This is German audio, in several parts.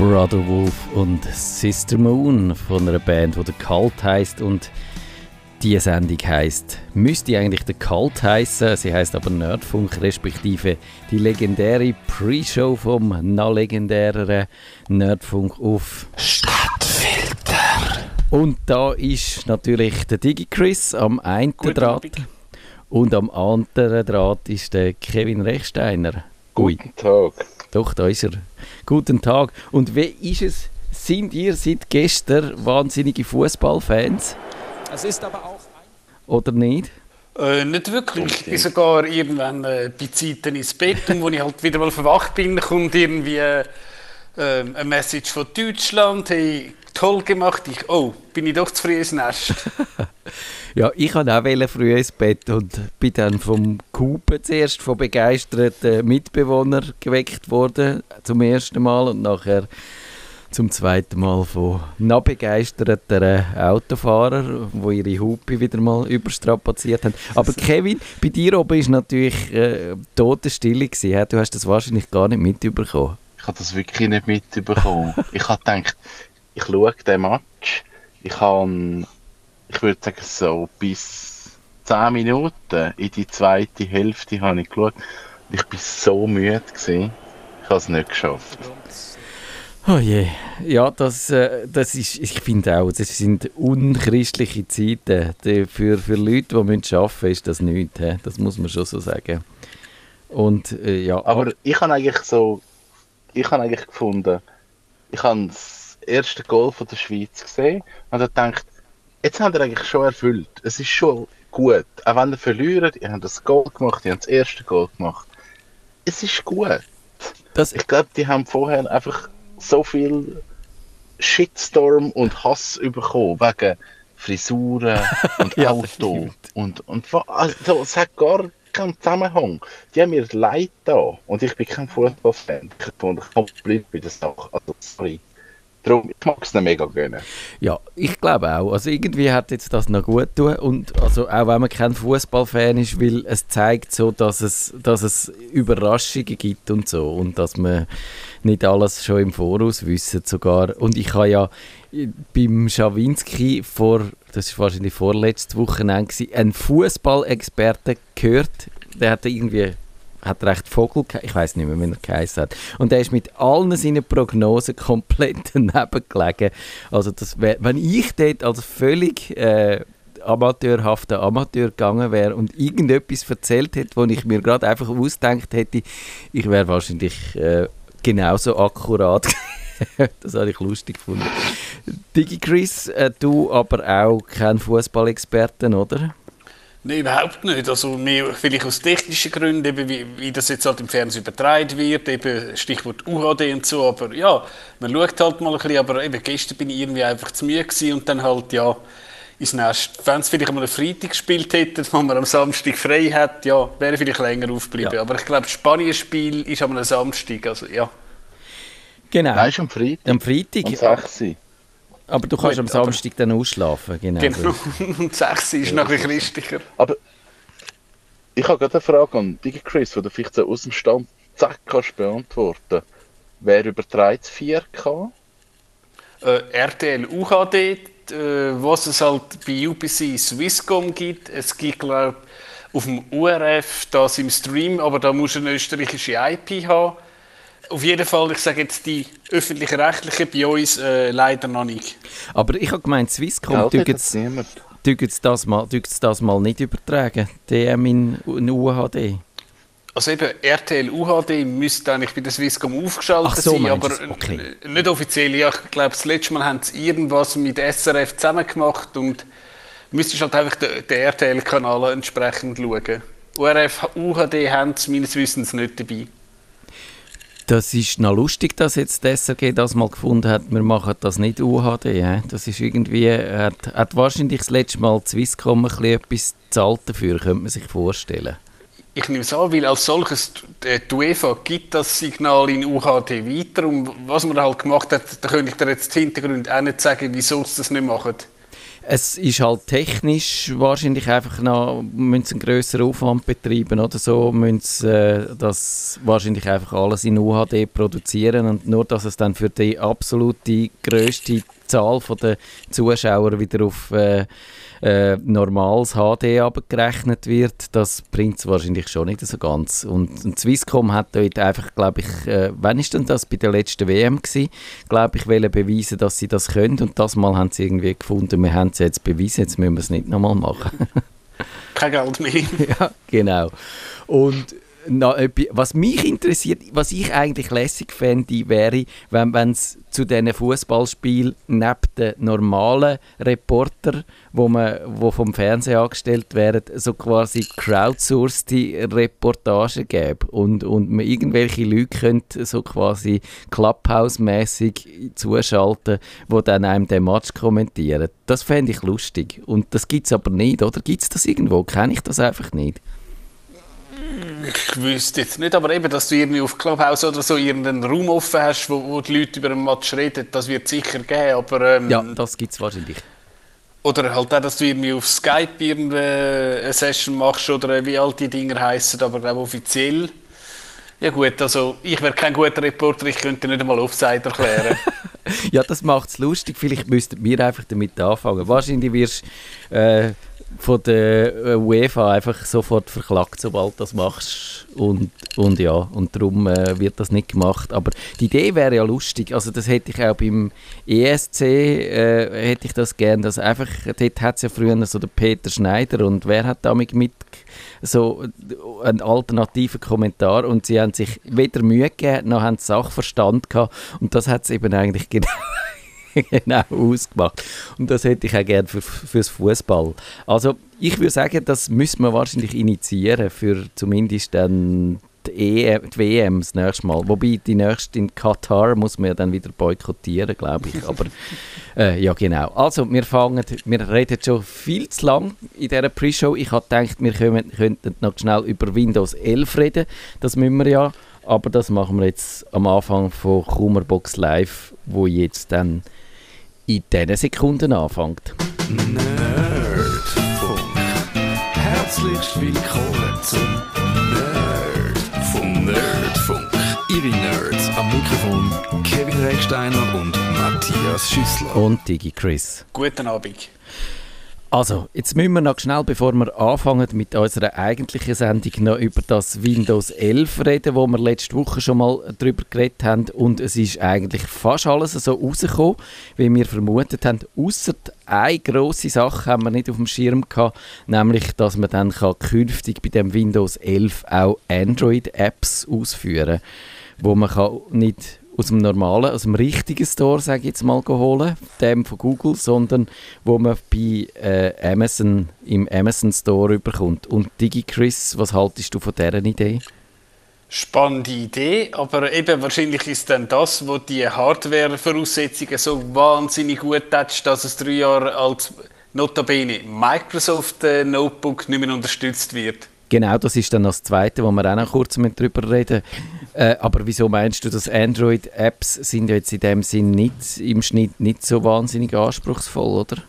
Brother Wolf und Sister Moon von einer Band, die der Cult heißt und die Sendung heißt müsste eigentlich der Cult heißen. Sie heißt aber Nerdfunk respektive die legendäre Pre-Show vom noch legendäreren Nerdfunk auf Stadtfilter. Und da ist natürlich der DigiChris am einen Draht und am anderen Draht ist der Kevin Rechsteiner. Guten Tag. Doch, da ist er. Guten Tag. Und wie ist es? Sind ihr seit gestern wahnsinnige Fußballfans? Es ist aber auch. Oder nicht? Äh, nicht wirklich. Ich bin sogar irgendwann äh, bei Zeiten ins Bett und als ich halt wieder mal verwacht bin, kommt irgendwie äh, eine Message von Deutschland. Hey, toll gemacht. Ich, oh, bin ich doch zu früh ins Nest. ja, ich wollte auch früh ins Bett und bin dann vom Kupen zuerst von begeisterten Mitbewohnern geweckt worden, zum ersten Mal und nachher zum zweiten Mal von noch begeisterten Autofahrern, die ihre Hupe wieder mal überstrapaziert haben. Aber Kevin, bei dir oben war natürlich äh, Totenstille. Gewesen. Du hast das wahrscheinlich gar nicht mitbekommen. Ich habe das wirklich nicht mitbekommen. ich habe gedacht, ich schaue den Match. Ich habe, ich würde sagen, so bis 10 Minuten in die zweite Hälfte habe ich geschaut. Ich war so müde. Gewesen. Ich habe es nicht geschafft. Oh je, ja, das, äh, das ist, ich finde auch, das sind unchristliche Zeiten. Für, für Leute, die arbeiten müssen, ist das nichts. He? Das muss man schon so sagen. Und, äh, ja, aber ich habe eigentlich so, ich habe eigentlich gefunden, ich habe das erste Goal von der Schweiz gesehen und habe gedacht, jetzt haben wir eigentlich schon erfüllt. Es ist schon gut. Auch wenn ihr verliert, ihr habt das Goal gemacht, ihr habt das erste Goal gemacht. Es ist gut. Das ich glaube, die haben vorher einfach so viel Shitstorm und Hass bekommen wegen Frisuren und ja, Auto und, und also, es hat gar keinen Zusammenhang. Die haben mir leid da und ich bin kein Fußballfan. Ich komme blind bei der Sache. Also, sorry. Darum, ich mag es nicht mega gerne. Ja, ich glaube auch. Also irgendwie hat jetzt das noch gut tun und also auch wenn man kein Fußballfan ist, weil es zeigt so, dass es, dass es Überraschungen gibt und so und dass man nicht alles schon im Voraus wissen sogar. Und ich habe ja beim Schawinski vor, das war wahrscheinlich vorletztes Wochenende, einen Fußballexperten gehört, der hat irgendwie hat recht Vogel, ich weiß nicht mehr, wie er geheißen hat. Und er ist mit allen seinen Prognosen komplett daneben gelegen. Also das wär, wenn ich dort als völlig äh, amateurhafter Amateur gegangen wäre und irgendetwas erzählt hätte, wo ich mir gerade einfach ausdenkt hätte, ich wäre wahrscheinlich äh, genauso akkurat. das habe ich lustig gefunden. Digi Chris, äh, du aber auch kein Fußballexperten, oder? Nein, überhaupt nicht. Also mehr, vielleicht aus technischen Gründen, eben wie, wie das jetzt halt im Fernsehen übertragen wird, eben Stichwort UHD und so, aber ja, man schaut halt mal ein bisschen, aber eben gestern bin ich irgendwie einfach zu müde gewesen und dann halt, ja, ins Nest. Wenn es vielleicht mal einen Freitag gespielt hätte, wo man am Samstag frei hat, ja, wäre vielleicht länger aufgeblieben. Ja. Aber ich glaube, das Spanien-Spiel ist am Samstag, also ja. Genau. Nein, ist am Freitag. Am Freitag. Um 6 aber du kannst Gut, am Samstag dann ausschlafen, genau. Genau, und 6 ist noch ein christlicher. Aber ich habe gerade eine Frage an Digi Chris, die du vielleicht so aus dem Stand zack kannst beantworten. Wer überträgt 4K? Äh, RTL UHD, äh, was es halt bei UPC Swisscom gibt. Es gibt, glaube auf dem URF das im Stream, aber da muss eine österreichische IP haben auf jeden Fall, ich sage jetzt die öffentlich-rechtlichen bei uns äh, leider noch nicht. Aber ich habe gemeint, Swisscom tut es das, mal, das mal nicht übertragen, DM in, in UHD. Also eben, RTL UHD müsste eigentlich bei der Swisscom aufgeschaltet so, sein, aber okay. nicht offiziell. Ja, ich glaube, das letzte Mal haben sie irgendwas mit SRF zusammen gemacht und müsstest halt einfach den, den RTL-Kanal entsprechend schauen. URF, UHD haben sie meines Wissens nicht dabei. Das ist noch lustig, dass jetzt die SRG das mal gefunden hat, wir machen das nicht UHD. He? Das ist irgendwie, hat, hat wahrscheinlich das letzte Mal Swisscom ein bisschen etwas zahlt dafür, könnte man sich vorstellen. Ich nehme es an, weil als solches die UEFA gibt das Signal in UHD weiter und was man halt gemacht hat, da könnte ich dir jetzt Hintergrund auch nicht sagen, wieso sie das nicht machen. Es ist halt technisch wahrscheinlich einfach noch, einen grösseren Aufwand betreiben oder? So, müssen sie äh, das wahrscheinlich einfach alles in UHD produzieren und nur, dass es dann für die absolute grösste Zahl der Zuschauer wieder auf äh, äh, normales HD abgerechnet wird, das bringt es wahrscheinlich schon nicht so ganz. Und, und Swisscom hat dort einfach, glaube ich, äh, wann ist denn das bei der letzten WM gewesen, glaube ich, wollen beweisen, dass sie das können und das Mal haben sie irgendwie gefunden, wir haben es jetzt bewiesen, jetzt müssen wir es nicht nochmal machen. Kein Geld mehr. ja, genau. Und was mich interessiert, was ich eigentlich lässig fände, wäre, wenn es zu diesen Fußballspielen neben den normalen Reporter, wo, man, wo vom Fernsehen angestellt werden, so quasi crowdsourced Reportagen gäbe und, und man irgendwelche Leute könnte so quasi Clubhouse-mäßig zuschalten, wo dann einem den Match kommentieren. Das fände ich lustig. Und das gibt es aber nicht, oder? Gibt es das irgendwo? Kenne ich das einfach nicht? Ich wüsste jetzt nicht, aber eben, dass du irgendwie auf Clubhouse oder so irgendeinen Raum offen hast, wo, wo die Leute über einen Match reden, das wird sicher geben, aber... Ähm, ja, das gibt es wahrscheinlich. Oder halt auch, dass du irgendwie auf Skype eine Session machst oder wie all die Dinger heißen, aber glaube offiziell. Ja gut, also ich wäre kein guter Reporter, ich könnte nicht einmal Offside erklären. ja, das macht es lustig. Vielleicht müssten wir einfach damit anfangen. Wahrscheinlich wirst äh, von der äh, UEFA einfach sofort verklagt, sobald du das machst. Und, und ja, und darum äh, wird das nicht gemacht. Aber die Idee wäre ja lustig. Also das hätte ich auch beim ESC, äh, hätte ich das gern. Dass einfach, dort hat es ja früher so der Peter Schneider und wer hat damit mit so einen alternativen Kommentar und sie haben sich weder Mühe gegeben, noch haben Sachverstand gehabt und das hat es eben eigentlich genau genau ausgemacht. Und das hätte ich auch gerne für, fürs Fußball. Also ich würde sagen, das müssen wir wahrscheinlich initiieren für zumindest dann die, EM, die WM das nächste Mal. Wobei die nächste in Katar muss man ja dann wieder boykottieren, glaube ich. Aber äh, ja, genau. Also wir fangen, wir reden schon viel zu lang in dieser Pre-Show. Ich habe gedacht, wir können, könnten noch schnell über Windows 11 reden. Das müssen wir ja. Aber das machen wir jetzt am Anfang von Kummerbox Live, wo jetzt dann in diesen Sekunden anfängt. Nerdfunk. Herzlich willkommen zum Nerdfunk. Nerdfunk. Ihre Nerds am Mikrofon Kevin Recksteiner und Matthias Schüssler. Und Digi Chris. Guten Abend. Also, jetzt müssen wir noch schnell, bevor wir anfangen mit unserer eigentlichen Sendung, noch über das Windows 11 reden, wo wir letzte Woche schon mal darüber geredet haben. Und es ist eigentlich fast alles so rausgekommen, wie wir vermutet haben. Außer eine grosse Sache haben wir nicht auf dem Schirm gehabt, nämlich, dass man dann kann künftig bei dem Windows 11 auch Android-Apps ausführen kann, wo man kann nicht aus dem normalen, aus dem richtigen Store, sage ich jetzt mal, holen, dem von Google, sondern wo man bei äh, Amazon im Amazon Store überkommt. Und DigiChris, was haltest du von dieser Idee? Spannende Idee, aber eben wahrscheinlich ist dann das, wo die Hardware-Voraussetzungen so wahnsinnig gut hat, dass es drei Jahre als notabene Microsoft äh, Notebook nicht mehr unterstützt wird. Genau, das ist dann das Zweite, wo wir auch noch kurz darüber reden. Äh, aber wieso meinst du, dass Android-Apps sind jetzt in dem Sinn nicht im Schnitt nicht so wahnsinnig anspruchsvoll, oder?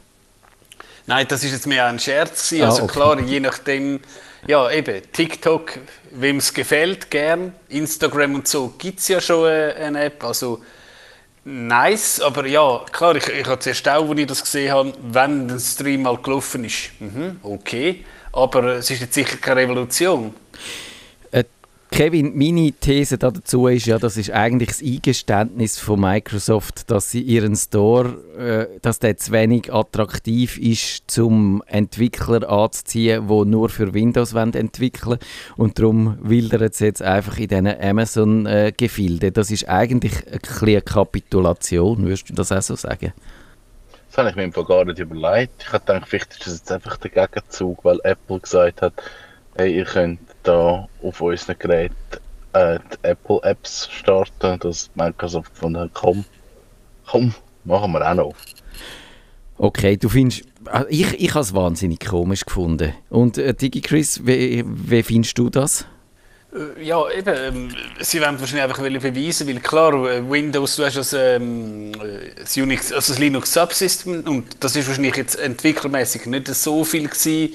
Nein, das ist jetzt mehr ein Scherz. Ah, also okay. klar, je nachdem, ja eben, TikTok, wem es gefällt, gern. Instagram und so gibt es ja schon äh, eine App. Also nice, aber ja, klar, ich, ich habe zuerst auch, als ich das gesehen habe, wenn der Stream mal gelaufen ist, mhm, okay. Aber es ist jetzt sicher keine Revolution. Kevin, meine These dazu ist ja, das ist eigentlich das Eingeständnis von Microsoft, dass sie ihren Store, äh, dass der zu wenig attraktiv ist, zum Entwickler anzuziehen, wo nur für Windows entwickeln und darum wildert es jetzt einfach in diesen Amazon-Gefilden. Äh, das ist eigentlich eine Kapitulation, würdest du das auch so sagen? Das habe ich mir einfach gar nicht überlegt. Ich habe gedacht, vielleicht ist das jetzt einfach der Gegenzug, weil Apple gesagt hat, hey, ihr könnt da auf unseren Geräten äh, die Apple Apps starten, dass Microsoft von der komm, komm, machen wir auch noch. Okay, du findest, also ich, ich habe es wahnsinnig komisch gefunden. Und äh, DigiChris, wie, wie findest du das? Äh, Ja, eben, ähm, sie wollen wahrscheinlich einfach wollen beweisen, weil klar, äh, Windows, du hast das, ähm, äh, das, Unix, also das Linux Subsystem und das ist wahrscheinlich jetzt entwicklermäßig nicht so viel gewesen,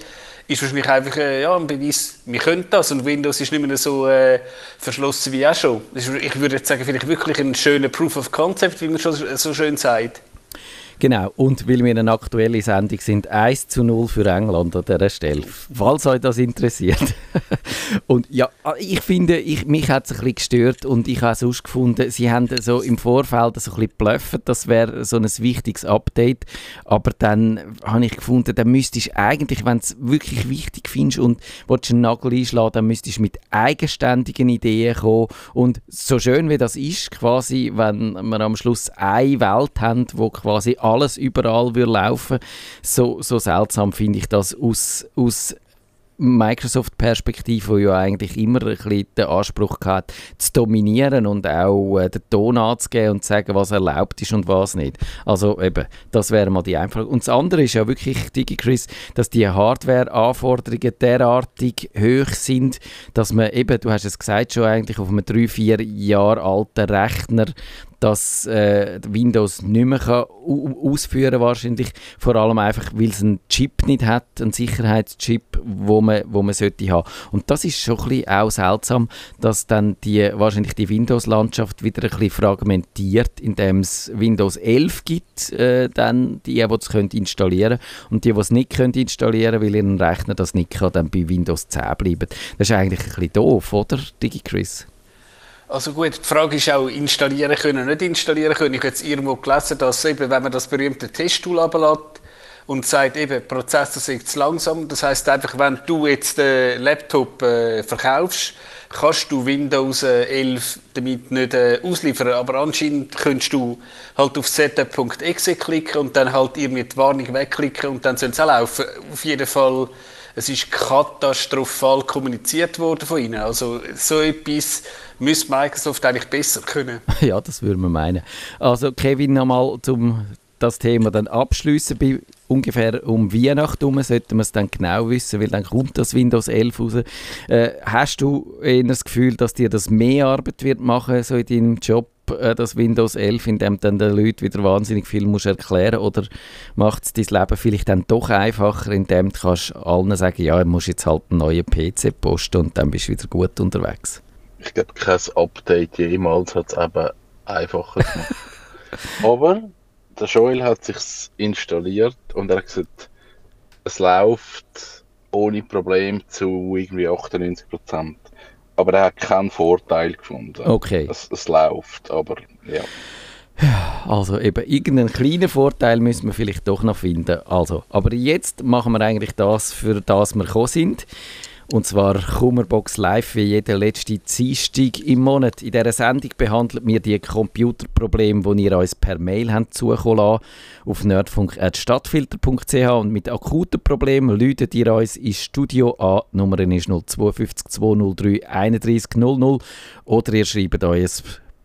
ist wahrscheinlich einfach äh, ja, ein Beweis, wir können das und Windows ist nicht mehr so äh, verschlossen wie auch schon. Ist, ich würde jetzt sagen, vielleicht wirklich ein schöner Proof of Concept, wie man schon so schön sagt. Genau, und weil wir eine aktuelle Sendung sind, 1 zu 0 für England an dieser Stelle, falls euch das interessiert. und ja, ich finde, ich, mich hat es ein bisschen gestört und ich habe es herausgefunden, sie haben so im Vorfeld so ein bisschen bluffet, das wäre so ein wichtiges Update, aber dann habe ich gefunden, dann müsstest du eigentlich, wenn es wirklich wichtig findest und willst einen Nagel einschlagen, dann müsstest du mit eigenständigen Ideen kommen und so schön wie das ist, quasi, wenn wir am Schluss eine Welt haben, wo quasi alles überall würde laufen so, so seltsam finde ich das aus, aus Microsoft-Perspektive, die ja eigentlich immer ein bisschen den Anspruch hat, zu dominieren und auch äh, den Ton anzugeben und zu sagen, was erlaubt ist und was nicht. Also eben, das wäre mal die Einfache. Und das andere ist ja wirklich, DigiChris, dass die Hardware-Anforderungen derartig hoch sind, dass man eben, du hast es gesagt, schon eigentlich auf einem 3-4 Jahre alten Rechner dass äh, Windows nicht mehr kann ausführen wahrscheinlich. Vor allem einfach weil es einen Chip nicht hat einen Sicherheitschip wo man wo man sollte haben. Und das ist schon ein bisschen auch seltsam dass dann die wahrscheinlich die Windows Landschaft wieder ein bisschen fragmentiert indem es Windows 11 gibt äh, dann die die es können installieren. Und die die es nicht können installieren weil ihren Rechner das nicht kann dann bei Windows 10 bleiben. Das ist eigentlich ein bisschen doof oder DigiChris also gut, die Frage ist auch, installieren können nicht installieren können. Ich habe jetzt irgendwo gelesen, dass eben, wenn man das berühmte Testtool ablädt und sagt, eben, Prozessor sei zu langsam, das heißt einfach, wenn du jetzt den Laptop äh, verkaufst, kannst du Windows äh, 11 damit nicht äh, ausliefern, aber anscheinend könntest du halt auf setup.exe klicken und dann halt irgendwie die Warnung wegklicken und dann soll es auch laufen. Auf jeden Fall es ist katastrophal kommuniziert worden von ihnen. Also so etwas müsste Microsoft eigentlich besser können. Ja, das würde man meinen. Also Kevin, nochmal zum das Thema dann abschließen. Ungefähr um Weihnachten herum sollten wir es dann genau wissen, weil dann kommt das Windows 11 raus. Äh, hast du eher das Gefühl, dass dir das mehr Arbeit wird machen so in deinem Job, äh, das Windows 11, in dem dann den Leuten wieder wahnsinnig viel musst erklären oder macht es dein Leben vielleicht dann doch einfacher, indem du kannst allen sagen, ja, du musst jetzt halt einen neuen PC posten und dann bist du wieder gut unterwegs? Ich glaube, kein Update jemals hat es eben einfacher gemacht. Aber der Joel hat sich installiert und er hat gesagt, es läuft ohne Problem zu irgendwie 98%. Aber er hat keinen Vorteil gefunden. Okay. Es, es läuft, aber ja. Also eben irgendeinen kleinen Vorteil müssen wir vielleicht doch noch finden. Also, aber jetzt machen wir eigentlich das, für das wir gekommen sind. Und zwar Kummerbox Live wie jeder letzte Dienstag im Monat. In dieser Sendung behandelt wir die Computerprobleme, die ihr uns per Mail habt zukommen lassen, auf nerdfunk.stadtfilter.ch und mit akuten Problemen läutet ihr uns ins Studio an. Die Nummer ist 052 203 31 00 oder ihr schreibt ein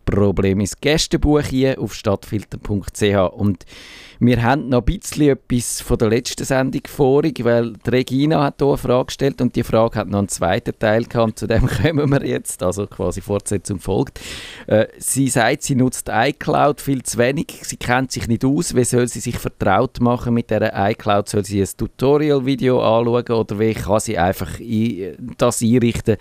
Problem ins Gästebuch hier auf stadtfilter.ch und wir haben noch ein bisschen etwas von der letzten Sendung vorig, weil Regina hat hier eine Frage gestellt und die Frage hat noch einen zweiten Teil gehabt, zu dem kommen wir jetzt, also quasi Fortsetzung folgt. Äh, sie sagt, sie nutzt iCloud viel zu wenig, sie kennt sich nicht aus, wie soll sie sich vertraut machen mit der iCloud, soll sie ein Tutorial-Video anschauen oder wie? Kann sie einfach das einrichten,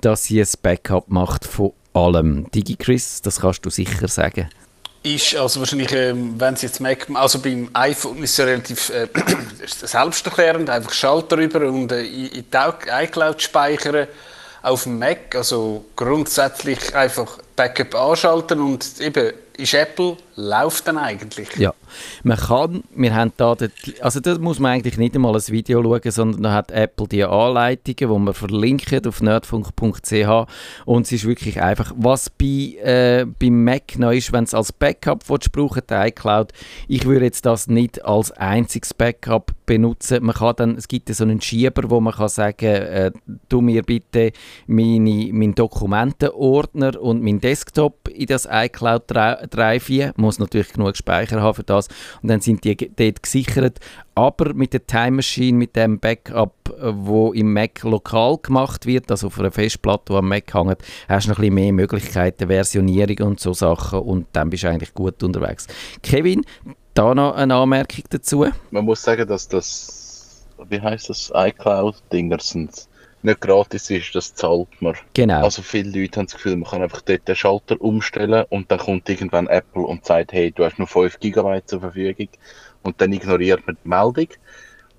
dass sie ein Backup macht von allem. DigiChris, das kannst du sicher sagen. Ist also wahrscheinlich, ähm, wenn Sie jetzt merken, also beim iPhone ist es relativ äh, selbsterklärend, einfach Schalter rüber und äh, in die iCloud speichern auf dem Mac, also grundsätzlich einfach Backup anschalten und eben ist Apple, läuft dann eigentlich. Ja, man kann, wir haben da, also da muss man eigentlich nicht einmal ein Video schauen, sondern da hat Apple die Anleitungen, die man verlinkt auf nerdfunk.ch und es ist wirklich einfach, was bei, äh, beim Mac noch ist, wenn es als Backup brauchen, die iCloud, ich würde jetzt das nicht als einziges Backup benutzen. Man kann dann, es gibt so einen Schieber, wo man kann sagen, äh, tu mir bitte meine, meinen Dokumentenordner und meinen Desktop in das iCloud 3.4, muss natürlich genug Speicher haben für das und dann sind die dort gesichert. Aber mit der Time Machine, mit dem Backup, äh, wo im Mac lokal gemacht wird, also auf einer Festplatte, die am Mac hängt, hast du noch ein bisschen mehr Möglichkeiten, Versionierung und so Sachen und dann bist du eigentlich gut unterwegs. Kevin, da noch eine Anmerkung dazu? Man muss sagen, dass das, wie heißt das, iCloud-Dinger sind nicht gratis ist, das zahlt man. Genau. Also viele Leute haben das Gefühl, man kann einfach dort den Schalter umstellen und dann kommt irgendwann Apple und sagt, hey, du hast nur 5 GB zur Verfügung und dann ignoriert man die Meldung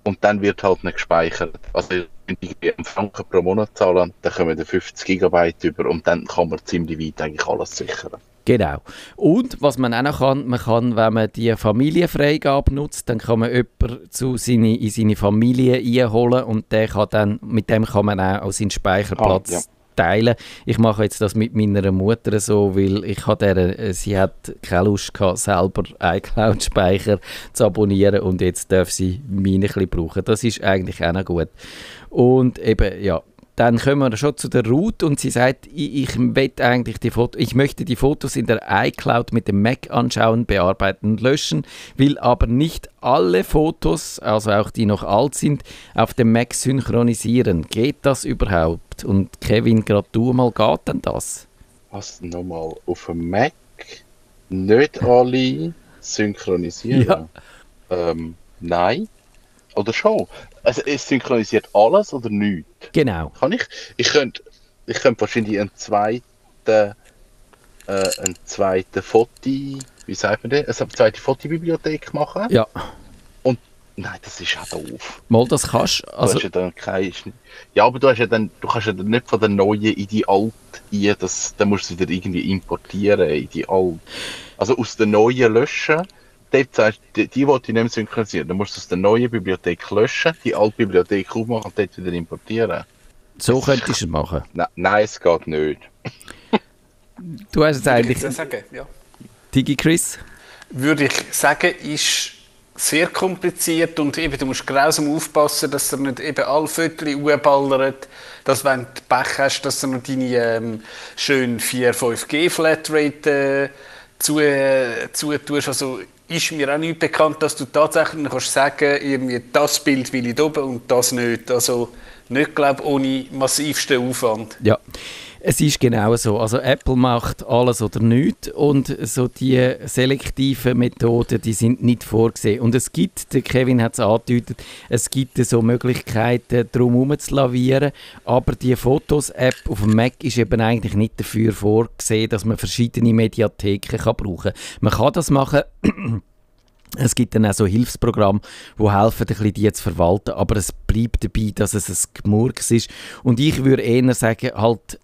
und dann wird halt nicht gespeichert. Also wenn ich einen Franken pro Monat zahlen, dann kommen wir 50 GB über und dann kann man ziemlich weit eigentlich alles sichern. Genau. Und was man auch noch kann, man kann, wenn man die Familienfreigabe nutzt, dann kann man jemanden zu seine, in seine Familie einholen und der kann dann, mit dem kann man auch seinen Speicherplatz ah, ja. teilen. Ich mache jetzt das mit meiner Mutter so, weil ich hatte der, sie hat keine Lust gehabt, selber iCloud-Speicher zu abonnieren und jetzt darf sie meine ein bisschen brauchen. Das ist eigentlich auch noch gut. Und eben, ja, dann kommen wir schon zu der Ruth und sie sagt, ich, ich, eigentlich die Foto, ich möchte die Fotos in der iCloud mit dem Mac anschauen, bearbeiten und löschen, will aber nicht alle Fotos, also auch die noch alt sind, auf dem Mac synchronisieren. Geht das überhaupt? Und Kevin, gerade du mal, geht denn das? Was nochmal? Auf dem Mac nicht alle synchronisieren? Ja. Ähm, nein. Oder schon? Also es synchronisiert alles oder nichts? Genau. Kann ich? Ich könnte, ich könnte wahrscheinlich einen zweiten, äh, einen zweiten Foto, wie sagt man das? Eine zweite Fotobibliothek machen. Ja. Und nein, das ist ja doof. Mal, das kannst du. Also, ja dann kein, ja, aber du hast ja dann, du kannst ja dann nicht von der neuen in die alte ein, das, dann musst du sie wieder irgendwie importieren in die alte. Also aus der neuen löschen dort sagst die, die wollte ich nicht mehr synchronisieren. Dann musst du aus der neuen Bibliothek löschen, die alte Bibliothek aufmachen und dort wieder importieren. So könntest du es machen. Na, nein, es geht nicht. du hast es eigentlich. Würde ich sagen, ja. Digi Chris? Würde ich sagen, ist sehr kompliziert und eben, du musst grausam aufpassen, dass er nicht eben alle Viertel ballert, dass wenn du Pech hast, dass du noch deine ähm, schön 4-5G Flatrate äh, zu, äh, zu tust. Also ist mir auch nicht bekannt, dass du tatsächlich kannst sagen irgendwie das Bild will ich oben und das nicht. Also nicht, glaube ohne massivsten Aufwand. Ja, es ist genau so. Also Apple macht alles oder nichts und so die selektiven Methoden, die sind nicht vorgesehen. Und es gibt, der Kevin hat es angedeutet, es gibt so Möglichkeiten, drum zu lavieren, aber die Fotos-App auf dem Mac ist eben eigentlich nicht dafür vorgesehen, dass man verschiedene Mediatheken kann brauchen kann. Man kann das machen es gibt dann auch so Hilfsprogramme, die helfen, ein bisschen die zu verwalten, aber es bleibt dabei, dass es ein Gemurks ist. Und ich würde eher sagen, halt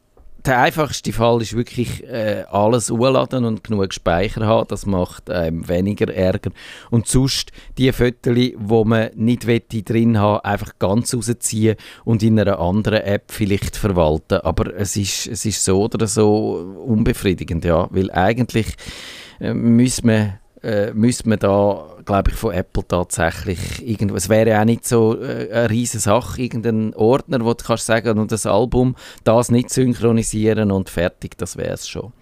der einfachste Fall ist wirklich äh, alles hochladen und genug Speicher haben. Das macht ähm, weniger Ärger. Und sonst die Fotos, die man nicht drin haben einfach ganz rausziehen und in einer anderen App vielleicht verwalten. Aber es ist, es ist so oder so unbefriedigend, ja. Weil eigentlich äh, müssen wir äh, müsste man da, glaube ich, von Apple tatsächlich irgendwo, es wäre auch nicht so äh, eine riesige Sache, irgendein Ordner, wo du kannst sagen, und das Album, das nicht synchronisieren und fertig, das wäre es schon.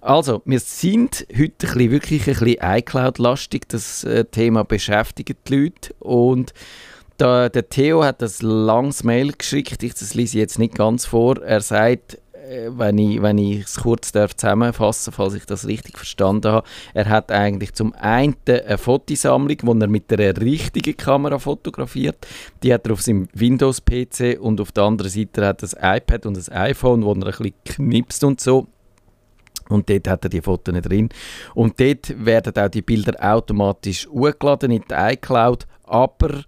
Also, wir sind heute ein bisschen, wirklich ein bisschen iCloud-lastig, das äh, Thema beschäftigt die Leute und da, der Theo hat das langes Mail geschickt, ich das lese jetzt nicht ganz vor, er sagt, wenn ich, wenn ich es kurz darf zusammenfassen falls ich das richtig verstanden habe, er hat eigentlich zum einen eine Fotosammlung, wo er mit einer richtigen Kamera fotografiert. Die hat er auf seinem Windows-PC und auf der anderen Seite hat er ein iPad und ein iPhone, wo er ein bisschen knipst und so. Und dort hat er die Fotos nicht drin. Und dort werden auch die Bilder automatisch hochgeladen in die iCloud, aber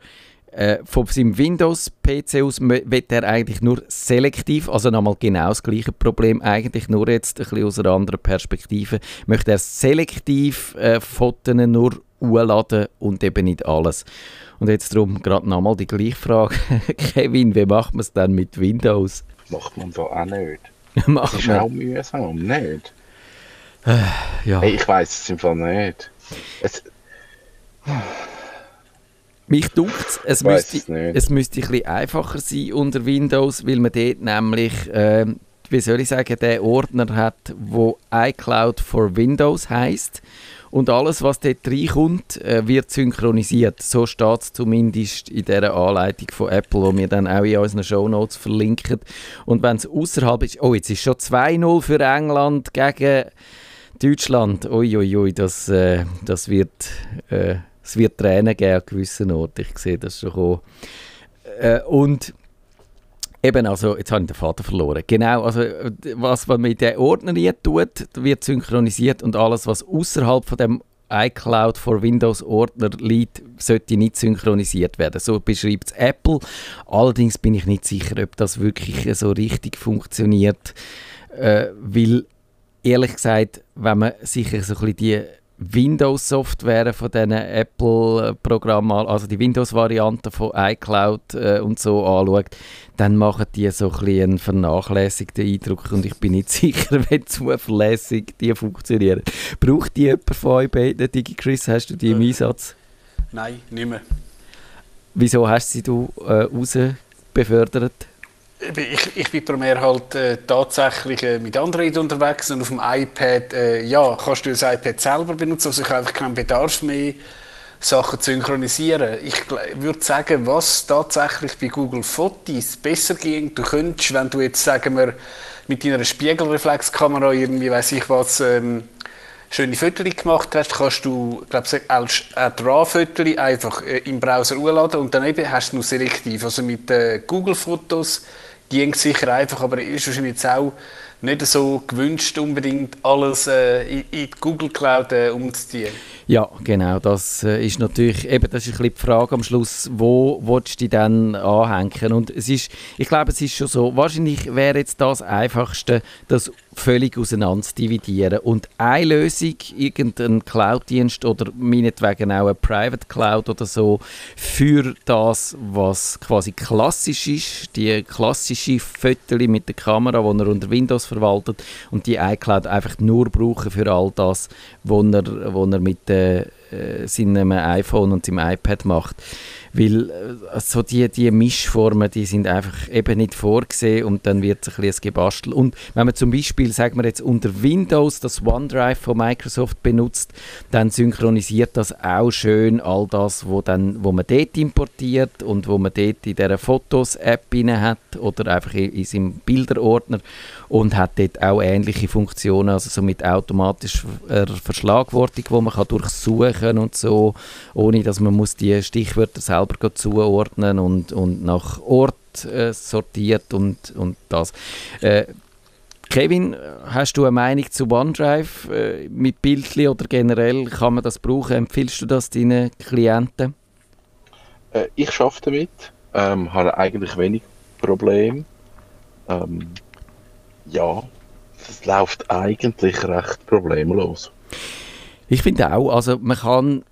äh, von seinem Windows-PC aus wird er eigentlich nur selektiv, also nochmal genau das gleiche Problem, eigentlich nur jetzt ein bisschen aus einer anderen Perspektive, möchte er selektiv äh, Fotos nur hochladen und eben nicht alles. Und jetzt darum gerade nochmal die gleiche Frage. Kevin, wie macht man es dann mit Windows? Macht man da auch nicht. macht das ist man. auch mühsam, nicht? Äh, ja. Hey, ich weiß es im Fall nicht. Es, mich dunkt es, müsste, es müsste ein bisschen einfacher sein unter Windows, weil man dort nämlich äh, wie soll ich sagen, der Ordner hat, wo iCloud for Windows heißt und alles, was dort reinkommt, äh, wird synchronisiert. So steht es zumindest in dieser Anleitung von Apple, die wir dann auch in unseren Shownotes verlinken. Und wenn es außerhalb ist, oh, jetzt ist schon 2-0 für England gegen Deutschland. Uiuiui, ui, ui, das, äh, das wird, äh, es wird Tränen geben an gewissen Orten. Ich sehe das schon. Äh, und Eben, also, jetzt habe ich den Vater verloren. Genau, also, was man mit den Ordner tut, wird synchronisiert und alles, was außerhalb von dem iCloud for Windows Ordner liegt, sollte nicht synchronisiert werden. So beschreibt es Apple. Allerdings bin ich nicht sicher, ob das wirklich so richtig funktioniert, äh, weil ehrlich gesagt, wenn man sich so ein bisschen die Windows-Software von diesen Apple-Programmen, also die Windows-Variante von iCloud äh, und so anschaut, dann machen die so ein bisschen einen vernachlässigten Eindruck und ich bin nicht sicher, wie zuverlässig die funktionieren. Braucht die jemand von euch beiden? Digi Chris, hast du die im äh, Einsatz? Nein, nicht mehr. Wieso hast du sie du, äh, raus befördert? Ich, ich bin primär halt äh, tatsächlich äh, mit Android unterwegs und auf dem iPad, äh, ja, kannst du das iPad selber benutzen, also ich habe keinen Bedarf mehr, Sachen zu synchronisieren. Ich würde sagen, was tatsächlich bei Google Fotos besser ging, du könntest, wenn du jetzt, sagen wir, mit deiner Spiegelreflexkamera irgendwie, weiß ich was, ähm, schöne Fotos gemacht hast, kannst du, glaube ich, als RAW-Fotos einfach äh, im Browser hochladen und dann eben hast du noch selektiv. Also mit äh, Google-Fotos ging sicher einfach, aber ist wahrscheinlich jetzt auch nicht so gewünscht, unbedingt alles äh, in, in die Google Cloud äh, umzuziehen. Ja, genau. Das äh, ist natürlich, eben, das ist ein bisschen die Frage am Schluss, wo willst du dich dann anhängen? Und es ist, ich glaube, es ist schon so, wahrscheinlich wäre jetzt das Einfachste, das völlig auseinander dividieren und eine Lösung, irgendein Cloud-Dienst oder meinetwegen auch eine Private Cloud oder so, für das, was quasi klassisch ist, die klassische Fotos mit der Kamera, die er unter Windows verwaltet und die iCloud einfach nur brauchen für all das, was er, was er mit äh, seinem iPhone und seinem iPad macht. Weil äh, so die, die Mischformen, die sind einfach eben nicht vorgesehen und dann wird es ein bisschen gebastelt. Und wenn man zum Beispiel, sagen wir jetzt, unter Windows das OneDrive von Microsoft benutzt, dann synchronisiert das auch schön all das, wo, dann, wo man dort importiert und wo man dort in dieser Fotos-App hat oder einfach in, in seinem Bilderordner und hat dort auch ähnliche Funktionen, also so mit automatischer Verschlagwortung, wo man kann durchsuchen und so, ohne dass man muss die Stichwörter selber zuordnen und, und nach Ort äh, sortiert und, und das. Äh, Kevin, hast du eine Meinung zu OneDrive äh, mit Bildli oder generell kann man das brauchen? Empfiehlst du das deinen Klienten? Äh, ich arbeite damit, ähm, habe eigentlich wenig Probleme. Ähm, ja, es läuft eigentlich recht problemlos. Ich finde auch, also man kann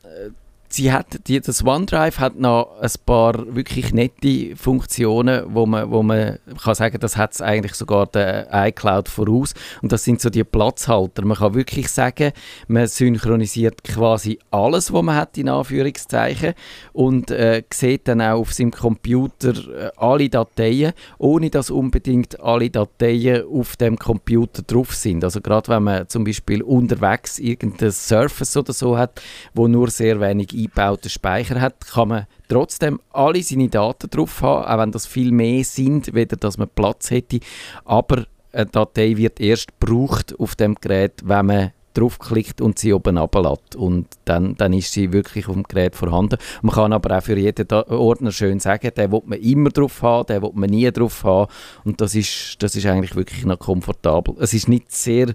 sie hat, die, das OneDrive hat noch ein paar wirklich nette Funktionen, wo man, wo man kann sagen, das hat eigentlich sogar der iCloud voraus. Und das sind so die Platzhalter. Man kann wirklich sagen, man synchronisiert quasi alles, was man hat in Anführungszeichen und äh, sieht dann auch auf seinem Computer äh, alle Dateien, ohne dass unbedingt alle Dateien auf dem Computer drauf sind. Also gerade wenn man zum Beispiel unterwegs irgendein Surface oder so hat, wo nur sehr wenig eingebauten Speicher hat, kann man trotzdem alle seine Daten drauf haben, auch wenn das viel mehr sind, weder dass man Platz hätte. Aber eine Datei wird erst gebraucht auf dem Gerät, wenn man draufklickt und sie oben ablässt. Und dann, dann ist sie wirklich auf dem Gerät vorhanden. Man kann aber auch für jeden Ordner schön sagen, den will man immer drauf haben, den will man nie drauf haben. Und das ist, das ist eigentlich wirklich noch komfortabel. Es ist nicht sehr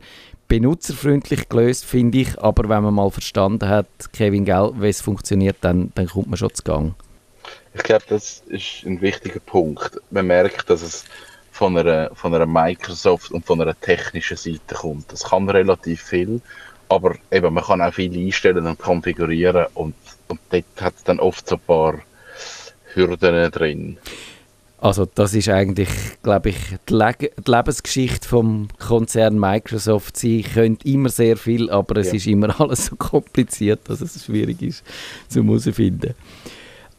benutzerfreundlich gelöst, finde ich. Aber wenn man mal verstanden hat, Kevin Gell, wie es funktioniert, dann, dann kommt man schon zu Gang. Ich glaube, das ist ein wichtiger Punkt. Man merkt, dass es von einer, von einer Microsoft und von einer technischen Seite kommt. Das kann relativ viel, aber eben, man kann auch viel einstellen und konfigurieren und, und dort hat es dann oft so ein paar Hürden drin. Also das ist eigentlich, glaube ich, die, Le die, Lebensgeschichte vom Konzern Microsoft. Sie können immer sehr viel, aber es ja. ist immer alles so kompliziert, dass es schwierig ist zu herausfinden.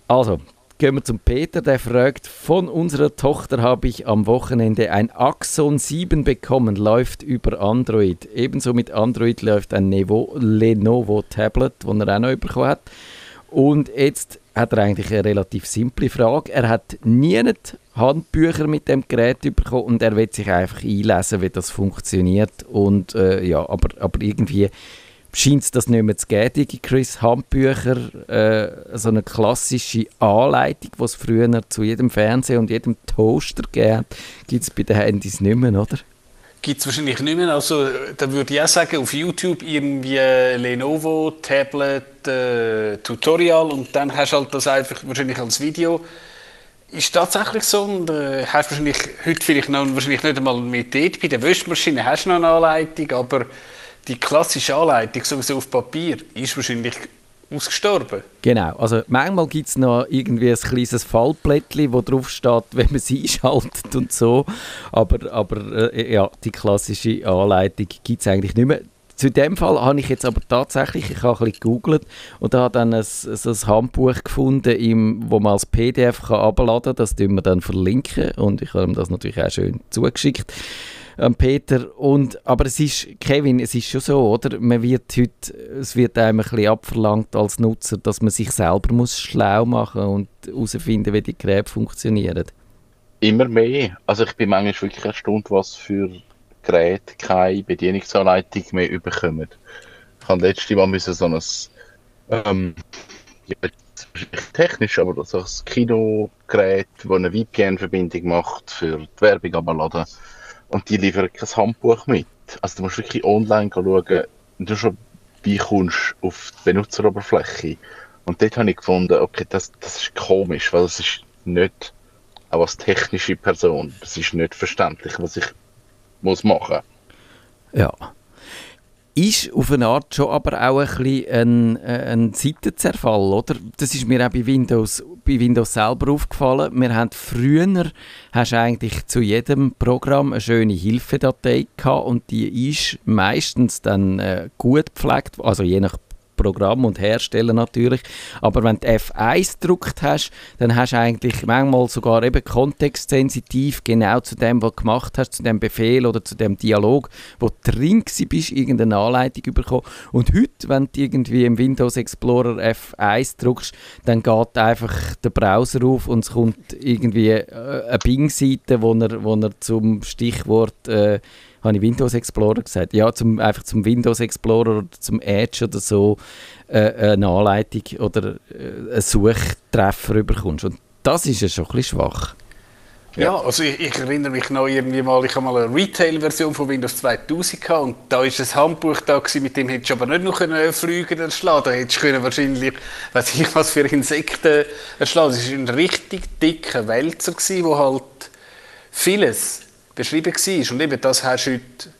Also, gehen wir zum Peter, der fragt, von unserer Tochter habe ich am Wochenende ein Axon 7 bekommen, läuft über Android. Ebenso mit Android läuft ein Nevo, Lenovo Tablet, das er auch noch bekommen hat. Und jetzt hat er eigentlich eine relativ simple Frage. Er hat nie Handbücher mit dem Gerät bekommen und er will sich einfach einlesen, wie das funktioniert. Und äh, ja, aber, aber irgendwie scheint es das nicht mehr zu geben, die Chris Handbücher, äh, so eine klassische Anleitung, die es früher zu jedem Fernseher und jedem Toaster gegeben gibt es bei den Handys nicht mehr, oder? Gibt es wahrscheinlich nicht mehr. Also, da würde ich auch sagen, auf YouTube irgendwie Lenovo, Tablet, äh, Tutorial und dann hast du halt das einfach wahrscheinlich als Video. Ist tatsächlich so und äh, hast wahrscheinlich heute vielleicht noch wahrscheinlich nicht einmal mit dort. Bei der Wäschmaschine hast du noch eine Anleitung, aber die klassische Anleitung, sowieso auf Papier, ist wahrscheinlich ausgestorben. Genau, also manchmal gibt es noch irgendwie ein kleines Fallblättchen, wo drauf steht, wenn man sie einschaltet und so, aber, aber äh, ja, die klassische Anleitung gibt es eigentlich nicht mehr. Zu dem Fall habe ich jetzt aber tatsächlich, ich habe ein bisschen gegoogelt und habe dann ein, so ein Handbuch gefunden, im, wo man als PDF kann abladen kann. Das verlinken wir dann verlinken und ich habe ihm das natürlich auch schön zugeschickt ähm, Peter. Und, aber es ist, Kevin, es ist schon so, oder? Man wird heute, es wird einem ein bisschen abverlangt als Nutzer, dass man sich selber muss schlau machen und herausfinden, wie die Geräte funktionieren. Immer mehr. Also ich bin manchmal wirklich erstaunt, was für Geräte keine Bedienungsanleitung mehr bekommen. Ich habe letztes Mal so ein ähm, technisch, aber so ein Kinogerät, das eine VPN-Verbindung macht, für die Werbung abladen und die liefern kein Handbuch mit. Also du musst wirklich online schauen, du schon wie kommst auf die Benutzeroberfläche. Und dort habe ich gefunden, okay, das, das ist komisch, weil es ist nicht, auch als technische Person, es ist nicht verständlich, was ich muss machen. Ja ist auf eine Art schon aber auch ein bisschen ein, äh, ein Seitenzerfall, oder? Das ist mir auch bei Windows, bei Windows selber aufgefallen. Wir haben früher hast eigentlich zu jedem Programm eine schöne Hilfedatei gehabt und die ist meistens dann äh, gut gepflegt, also je nach Programm und Hersteller natürlich. Aber wenn du F1 gedruckt hast, dann hast du eigentlich manchmal sogar eben kontextsensitiv genau zu dem, was du gemacht hast, zu dem Befehl oder zu dem Dialog, wo du drin bist, irgendeine Anleitung bekommen. Und heute, wenn du irgendwie im Windows Explorer F1 druckst, dann geht einfach der Browser auf und es kommt irgendwie äh, eine Bing-Seite, wo er, wo er zum Stichwort äh, habe ich Windows Explorer gesagt? Ja, zum, einfach zum Windows Explorer oder zum Edge oder so äh, eine Anleitung oder äh, einen Suchtreffer bekommst. Und das ist ja schon ein bisschen schwach. Ja, also ich, ich, erinnere mich noch irgendwie mal, ich habe mal eine Retail-Version von Windows 2000 gehabt und da ist ein Handbuch da gewesen, mit dem hättest du aber nicht noch können Flüge erschlagen Da hättest du wahrscheinlich, weiß ich was für Insekten erschlagen. Das war ein richtig dicker Wälzer gewesen, wo halt vieles beschrieben war. Und eben das hast du heute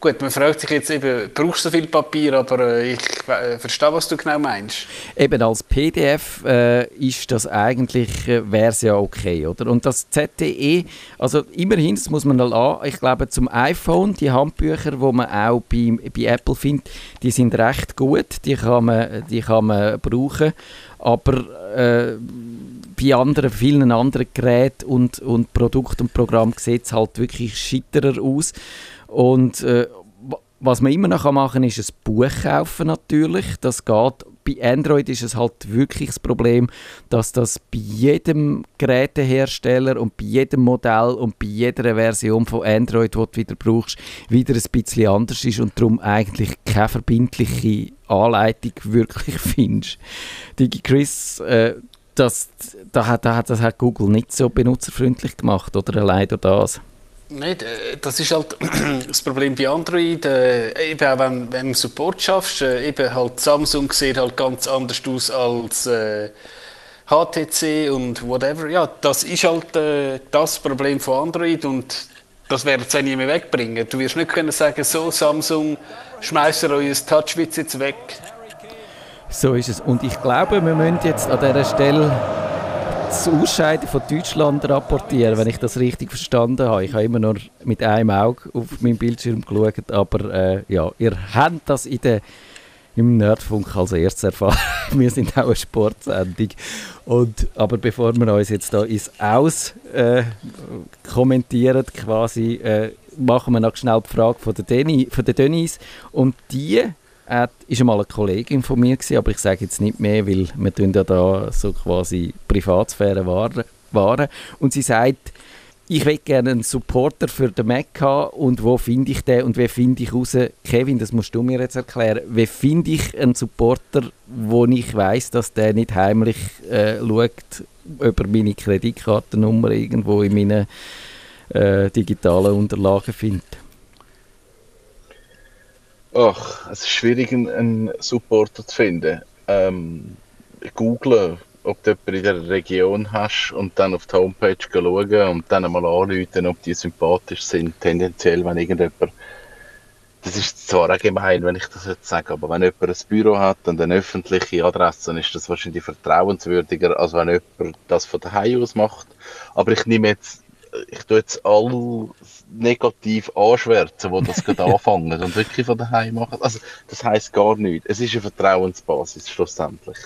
Gut, man fragt sich jetzt eben, brauchst du so viel Papier, aber äh, ich äh, verstehe, was du genau meinst. Eben als PDF äh, ist das eigentlich, äh, wäre es ja okay, oder? Und das ZTE, also immerhin, das muss man mal an, ich glaube zum iPhone, die Handbücher, die man auch bei, bei Apple findet, die sind recht gut, die kann man, die kann man brauchen, aber äh, bei anderen, vielen anderen Geräten und, und Produkten und Programmen sieht es halt wirklich schitterer aus. Und äh, was man immer noch machen kann, ist ein Buch kaufen natürlich. Das geht. Bei Android ist es halt wirklich das Problem, dass das bei jedem Gerätehersteller und bei jedem Modell und bei jeder Version von Android, die du wieder brauchst, wieder ein bisschen anders ist und darum eigentlich keine verbindliche Anleitung wirklich findest. Digi Chris, äh, das, da hat, da hat, das hat Google nicht so benutzerfreundlich gemacht, oder allein durch das? Nein, das ist halt das Problem bei Android. Äh, eben auch wenn, wenn du Support schaffst, äh, eben halt Samsung sieht halt ganz anders aus als äh, HTC und whatever. Ja, das ist halt äh, das Problem von Android und das werden sie nie mehr wegbringen. Du wirst nicht können sagen, so Samsung, schmeißt euer Touchwitz jetzt weg. So ist es. Und ich glaube, wir müssen jetzt an dieser Stelle das Ausscheiden von Deutschland rapportieren, wenn ich das richtig verstanden habe. Ich habe immer nur mit einem Auge auf meinen Bildschirm geschaut, aber äh, ja, ihr habt das in der im Nerdfunk als erstes erfahren. wir sind auch eine Sportsendung. Und, aber bevor wir uns jetzt da ins Aus äh, kommentieren, quasi, äh, machen wir noch schnell die Frage von der, Deni. Und die war einmal eine Kollegin von mir, gewesen, aber ich sage jetzt nicht mehr, weil wir ja da so quasi Privatsphäre wahren. Und sie sagt, ich will gerne einen Supporter für den Mac haben und wo finde ich den und wie finde ich raus, Kevin, das musst du mir jetzt erklären, wie finde ich einen Supporter, wo ich weiß, dass der nicht heimlich äh, schaut, über meine Kreditkartennummer irgendwo in meinen äh, digitalen Unterlagen findet? Ach, es ist schwierig, einen Supporter zu finden. Ähm, googlen ob du jemanden in der Region hast und dann auf die Homepage schauen und dann mal anrufen, ob die sympathisch sind, tendenziell, wenn irgendjemand das ist zwar auch gemein, wenn ich das jetzt sage, aber wenn jemand ein Büro hat und eine öffentliche Adresse, dann ist das wahrscheinlich vertrauenswürdiger, als wenn jemand das von daheim aus macht. Aber ich nehme jetzt, ich tue jetzt alle negativ anschwärzen, die das gerade anfangen und wirklich von daheim machen. Also, das heisst gar nichts. Es ist eine Vertrauensbasis schlussendlich.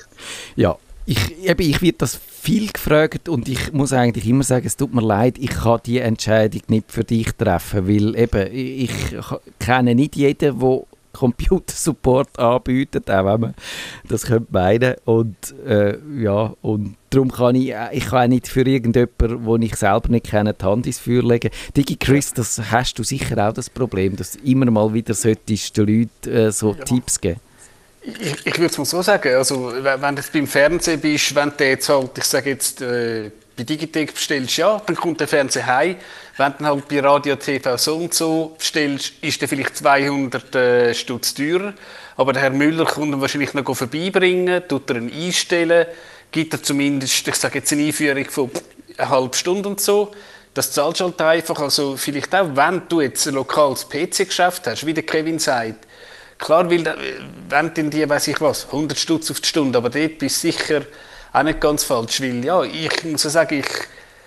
Ja, ich, eben, ich werde das viel gefragt und ich muss eigentlich immer sagen, es tut mir leid, ich kann die Entscheidung nicht für dich treffen, weil eben, ich, ich kenne nicht jeden, der Computersupport anbietet, auch wenn man das könnte meinen. Und äh, ja, und darum kann ich, ich kann auch nicht für irgendjemanden, den ich selber nicht kenne, die Hand ins Feuer legen. Digi Chris, das hast du sicher auch das Problem, dass du immer mal wieder solltest den Leuten äh, so ja. Tipps geben ich, ich würde es mal so sagen, also wenn du beim Fernsehen bist, wenn du jetzt halt, ich sage jetzt, äh, bei Digitec bestellst, ja, dann kommt der Fernseher heim. Wenn du halt bei Radio TV so und so bestellst, ist der vielleicht 200 äh, Stutz teurer. Aber der Herr Müller kommt ihn wahrscheinlich noch vorbeibringen, tut er ihn einstellen, gibt er zumindest, ich sage jetzt eine Einführung von einer halben Stunde und so. Das zahlst du halt einfach. Also vielleicht auch, wenn du jetzt ein lokales PC-Geschäft hast, wie der Kevin sagt, Klar, weil wenn dann die, weiß ich was, 100 Stutz auf die Stunde, aber dort bist du sicher auch nicht ganz falsch, weil ja, ich muss sagen,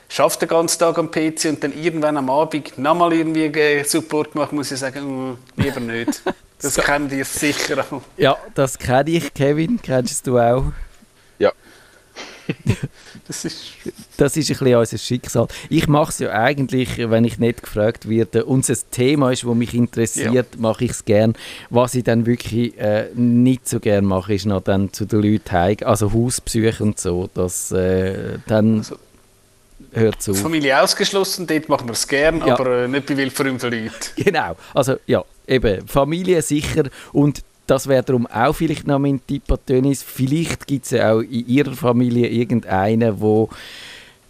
ich arbeite den ganzen Tag am PC und dann irgendwann am Abend nochmal irgendwie Support machen, muss ich sagen, mm, lieber nicht. Das so. kennen die sicher auch. Ja, das kenne ich, Kevin. Kennst du auch? Das ist, das ist ein bisschen unser Schicksal. Ich mache es ja eigentlich, wenn ich nicht gefragt werde, und es ein Thema ist, das mich interessiert, ja. mache ich es gern. Was ich dann wirklich äh, nicht so gern mache, ist noch dann zu den Leuten heim, also Hausbesuche und so, dass äh, dann... Also, hört zu. Familie ausgeschlossen, dort machen wir es gern, ja. aber äh, nicht bei wildfremden Leuten. Genau, also ja, eben, Familie sicher und das wäre darum auch vielleicht noch mein Tipp an Dennis. Vielleicht gibt es ja auch in ihrer Familie irgendeinen, der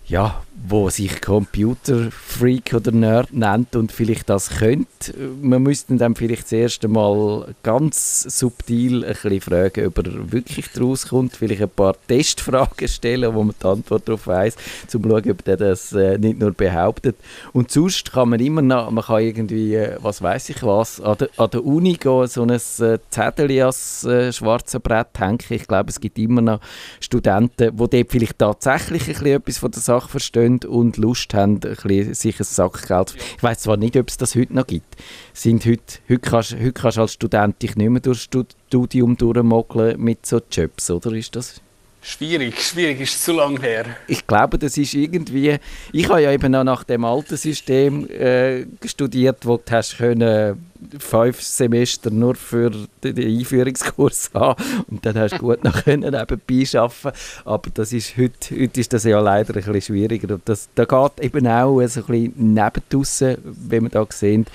ja, wo sich Computerfreak oder Nerd nennt und vielleicht das könnte. Man müsste dann vielleicht das erste Mal ganz subtil ein bisschen fragen, ob er wirklich daraus kommt, vielleicht ein paar Testfragen stellen, wo man die Antwort darauf weiss, um zu schauen, ob der das äh, nicht nur behauptet. Und sonst kann man immer noch, man kann irgendwie, äh, was weiß ich was, an der, an der Uni gehen, so ein äh, Zettel äh, schwarze Brett hängen. Ich glaube, es gibt immer noch Studenten, die dort vielleicht tatsächlich ein bisschen etwas von der Sache verstehen und Lust haben, ein bisschen, sich ein Sackgeld. Ich weiß zwar nicht, ob es das heute noch gibt. Sind heute, heute, kannst, heute kannst du als Student dich nicht mehr durch das Studium durchmogeln mit so Jobs, oder ist das? Schwierig, schwierig, ist zu lang her. Ich glaube, das ist irgendwie. Ich habe ja eben auch nach dem alten System äh, studiert, wo du hast können fünf Semester nur für den Einführungskurs haben und dann hast du gut noch können nebenbei arbeiten. Aber das ist heute, heute ist das ja leider ein bisschen schwieriger. Und das, da geht eben auch so ein bisschen nebendaussen, wie wir da sehen,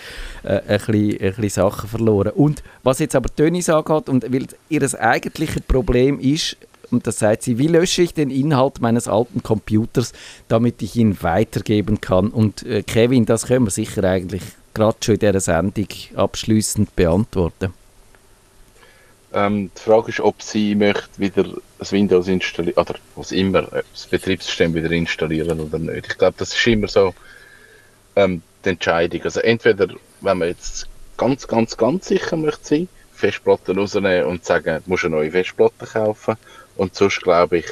äh, ein, bisschen, ein bisschen Sachen verloren. Und was jetzt aber Tönis angeht und weil ihr eigentliches Problem ist, und da sagt sie, wie lösche ich den Inhalt meines alten Computers, damit ich ihn weitergeben kann. Und äh, Kevin, das können wir sicher eigentlich gerade schon in dieser Sendung abschließend beantworten. Ähm, die Frage ist, ob sie möchte wieder das Windows installieren, oder was immer, äh, das Betriebssystem wieder installieren oder nicht. Ich glaube, das ist immer so ähm, die Entscheidung. Also entweder, wenn man jetzt ganz, ganz, ganz sicher möchte sein, Festplatten rausnehmen und sagen, du musst eine neue Festplatte kaufen und sonst glaube ich,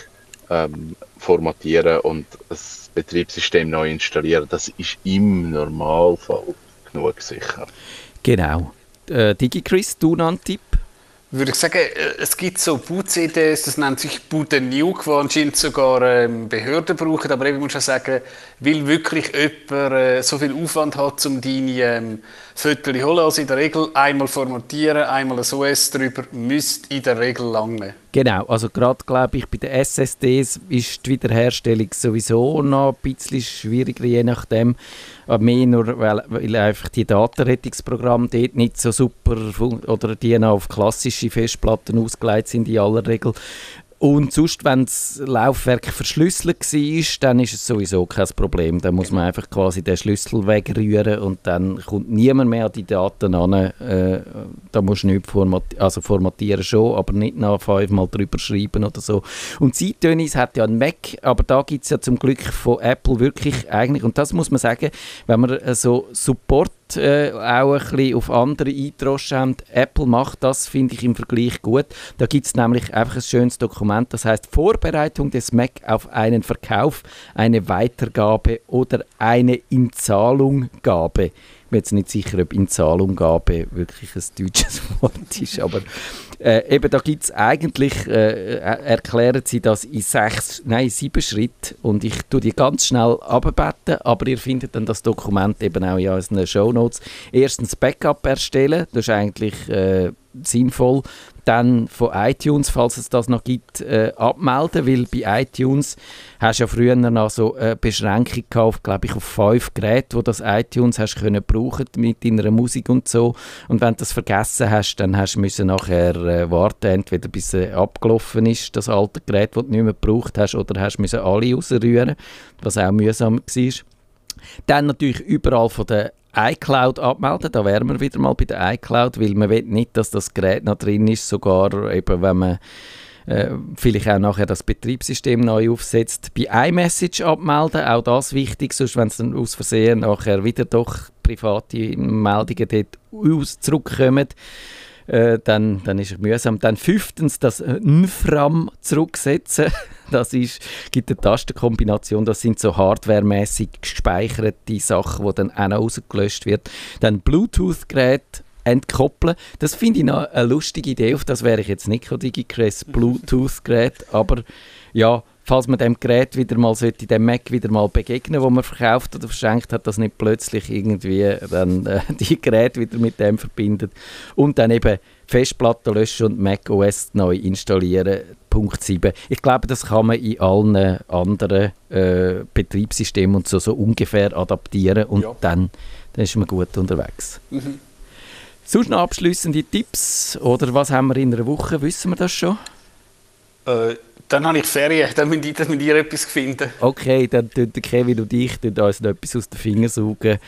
ähm, formatieren und das Betriebssystem neu installieren, das ist im Normalfall genug sicher. Genau. Äh, DigiChris, du noch einen Tipp? würde ich sagen, äh, es gibt so Boot-CDs, das nennt sich Boot Nuke, wo anscheinend sogar ähm, Behörden brauchen, aber ich muss schon sagen, will wirklich jemand äh, so viel Aufwand hat, um deine ähm, Zu holen, also in der Regel einmal formatieren, einmal ein OS drüber, müsste in der Regel lange. Genau, also gerade glaube ich bei den SSDs ist die Wiederherstellung sowieso noch ein bisschen schwieriger, je nachdem. Aber mehr nur, weil, weil einfach die Datenrettungsprogramme dort nicht so super oder die noch auf klassische Festplatten ausgelegt sind in aller Regel. Und sonst, wenn das Laufwerk verschlüsselt war, dann ist es sowieso kein Problem. Dann muss man einfach quasi den Schlüssel wegrühren und dann kommt niemand mehr an die Daten an. Äh, da musst du nicht formatieren, also formatieren schon, aber nicht nach fünfmal drüber schreiben oder so. Und Zeittönis hat ja ein Mac, aber da gibt es ja zum Glück von Apple wirklich eigentlich, und das muss man sagen, wenn man äh, so Support äh, auch ein bisschen auf andere eingedroschen haben. Apple macht das, finde ich, im Vergleich gut. Da gibt es nämlich einfach ein schönes Dokument, das heißt Vorbereitung des Mac auf einen Verkauf, eine Weitergabe oder eine Inzahlunggabe bin jetzt nicht sicher, ob Inzahlunggabe wirklich ein deutsches Wort ist, aber äh, eben da gibt es eigentlich, äh, erklären sie das in sechs, nein, sieben Schritten und ich tue die ganz schnell abbetten, aber ihr findet dann das Dokument eben auch in unseren Show Notes. Erstens Backup erstellen, das ist eigentlich äh, sinnvoll dann von iTunes, falls es das noch gibt, äh, abmelden, weil bei iTunes hast du ja früher noch so eine Beschränkung gehabt, glaube ich, auf fünf Geräte, wo das iTunes hast können brauchen mit deiner Musik und so. Und wenn du das vergessen hast, dann hast du müssen nachher äh, warten, entweder bis es abgelaufen ist, das alte Gerät, das du nicht mehr gebraucht hast, oder hast müssen alle rausrühren, was auch mühsam war. Dann natürlich überall von den iCloud abmelden. Da wären wir wieder mal bei der iCloud, weil man will nicht, dass das Gerät noch drin ist, sogar eben, wenn man äh, vielleicht auch nachher das Betriebssystem neu aufsetzt. Bei iMessage abmelden, auch das wichtig, sonst wenn es dann aus Versehen nachher wieder doch private Meldungen dort aus zurückkommen, äh, dann, dann ist es mühsam. Dann fünftens das NFRAM zurücksetzen. Das ist, gibt eine Tastenkombination, das sind so hardwaremäßig gespeicherte Sachen, die dann auch noch rausgelöscht wird. Dann Bluetooth-Gerät entkoppeln. Das finde ich noch eine lustige Idee, auf das wäre ich jetzt nicht DigiCrest Bluetooth-Gerät, aber ja, falls man dem Gerät wieder mal sollte, dem Mac wieder mal begegnen, wo man verkauft oder verschenkt hat, dass nicht plötzlich irgendwie dann äh, die Geräte wieder mit dem verbindet und dann eben Festplatte löschen und Mac OS neu installieren. Punkt 7. Ich glaube, das kann man in allen anderen äh, Betriebssystemen und so, so ungefähr adaptieren und ja. dann, dann ist man gut unterwegs. Mhm. Sonst noch abschließende Tipps oder was haben wir in einer Woche? Wissen wir das schon? Äh, dann habe ich Ferien, dann müsst ihr, mit ihr etwas finden. Okay, dann tun Kevin und ich uns noch etwas aus den Fingern saugen.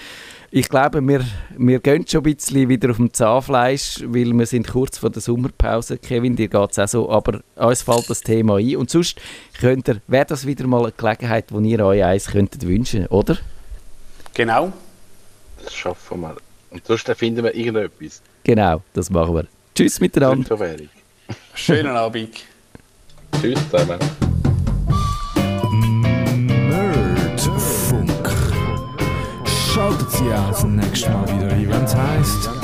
Ich glaube, wir, wir gehen schon ein bisschen wieder auf dem Zahnfleisch, weil wir sind kurz vor der Sommerpause. Kevin, dir geht es auch so, aber uns fällt das Thema ein. Und sonst wäre das wieder mal eine Gelegenheit, wo ihr euch eins könntet wünschen, oder? Genau. Das schaffen wir. Und sonst finden wir irgendetwas. Genau, das machen wir. Tschüss miteinander. Schönen Abend. Tschüss zusammen. Nerdfunk. Schaltet Sie auch das nächste Mal wieder ein, wenn es heisst